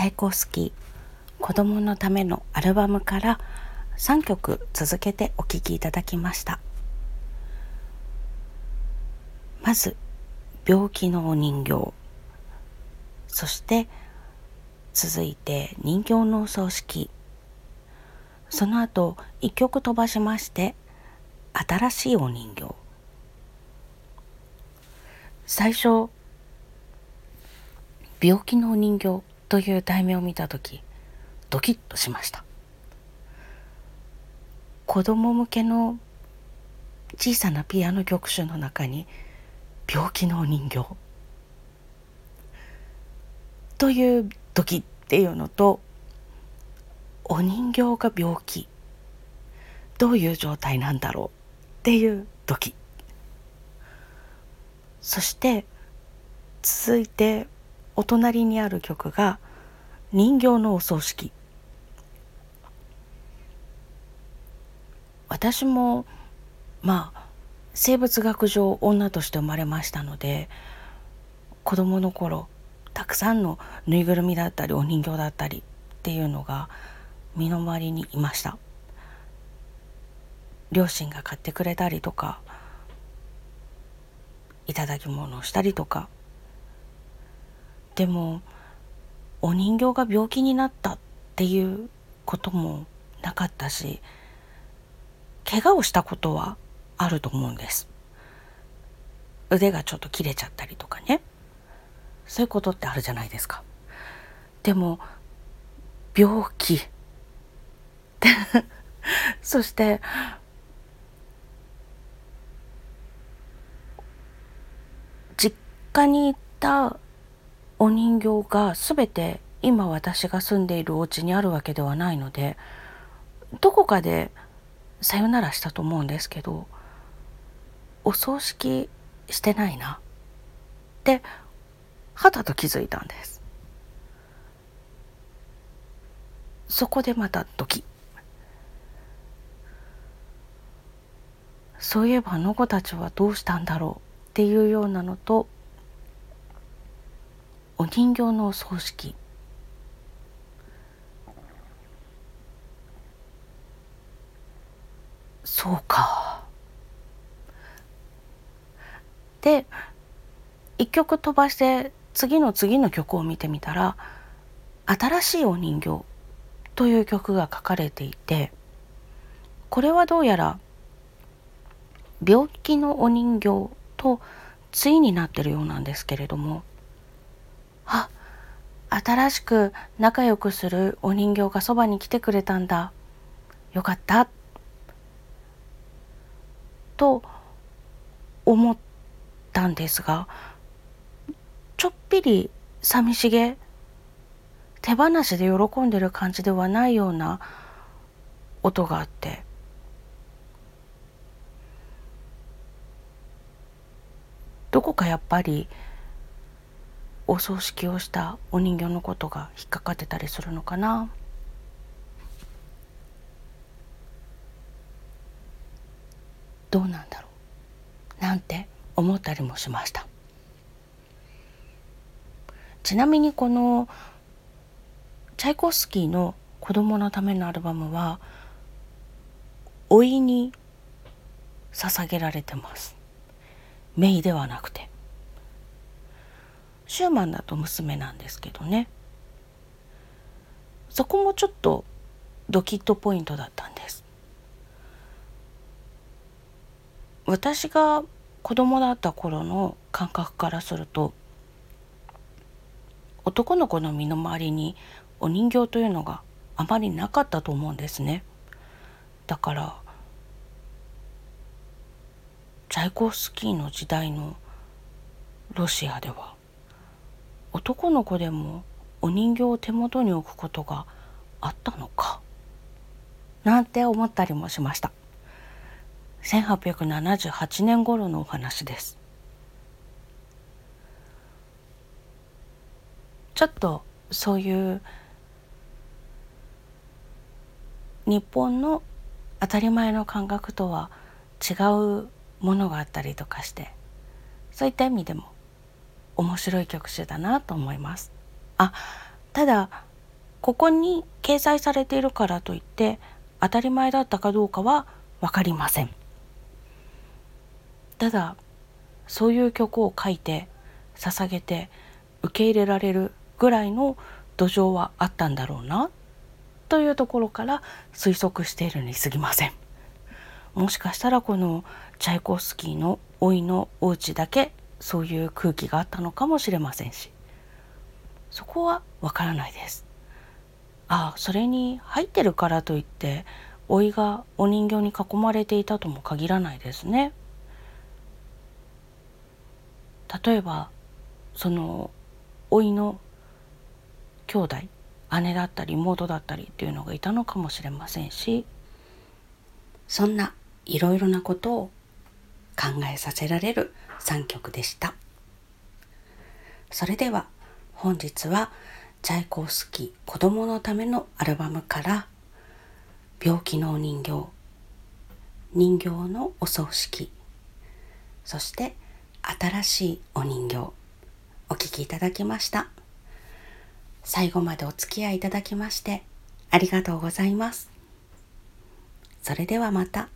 チャイコフスキー子供のためのアルバムから3曲続けてお聴きいただきました。まず病気のお人形。そして続いて人形のお葬式。その後一曲飛ばしまして新しいお人形。最初病気のお人形。という題名を見た時ドキッとしました。子供向けの小さなピアノ曲集の中に病気のお人形。という時っていうのとお人形が病気。どういう状態なんだろうっていう時そして続いてお隣にある曲が人形のお葬式。私もまあ生物学上女として生まれましたので子供の頃たくさんのぬいぐるみだったりお人形だったりっていうのが身の回りにいました。両親が買ってくれたりとかいただき物をしたりとかでもお人形が病気になったっていうこともなかったし怪我をしたことはあると思うんです。腕がちょっと切れちゃったりとかね。そういうことってあるじゃないですか。でも病気。そして実家に行ったお人形が全て今私が住んでいるお家にあるわけではないのでどこかでさよならしたと思うんですけどお葬式してないな。ってはたと気づいたんです。そこでまたドキ。そういえばあの子たちはどうしたんだろうっていうようなのとお人形の葬式。そうか。で一曲飛ばして次の次の曲を見てみたら「新しいお人形」という曲が書かれていてこれはどうやら病気のお人形と対になってるようなんですけれどもあ新しく仲良くするお人形がそばに来てくれたんだ。よかった。と思ったんですがちょっぴり寂しげ。手放しで喜んでる感じではないような音があって。どこかやっぱりお葬式をしたお人形のことが引っかかってたりするのかな？どうなんだろう？なんて思ったりもしました。ちなみにこのチャイコフスキーの子供のためのアルバムは老いに捧げられてます。メイではなくて。シューマンだと娘なんですけどね。そこもちょっとドキッとポイントだったんです。私が子供だった頃の感覚からすると男の子の身の回りにお人形というのがあまりなかったと思うんですね。だからチャイコフスキーの時代のロシアでは男の子でもお人形を手元に置くことがあったのか？なんて思ったりもしました。1878年頃のお話です。ちょっとそういう日本の当たり前の感覚とは違うものがあったりとかしてそういった意味でも面白い曲集だなと思います。あただここに掲載されているからといって当たり前だったかどうかは分かりません。ただそういう曲を書いて捧げて受け入れられるぐらいの土壌はあったんだろうなというところから推測しているに過ぎません。もしかしたらこのチャイコフスキーの老いのお家だけそういう空気があったのかもしれませんしそこはわからないです。ああそれに入ってるからといって老いがお人形に囲まれていたとも限らないですね。例えばその老いの兄弟姉だったり妹だったりっていうのがいたのかもしれませんしそんないろいろなことを考えさせられる3曲でした。それでは本日はチャイコフスキー子供のためのアルバムから病気のお人形人形のお葬式そして新しいお人形お聴きいただきました。最後までお付き合いいただきましてありがとうございます。それではまた。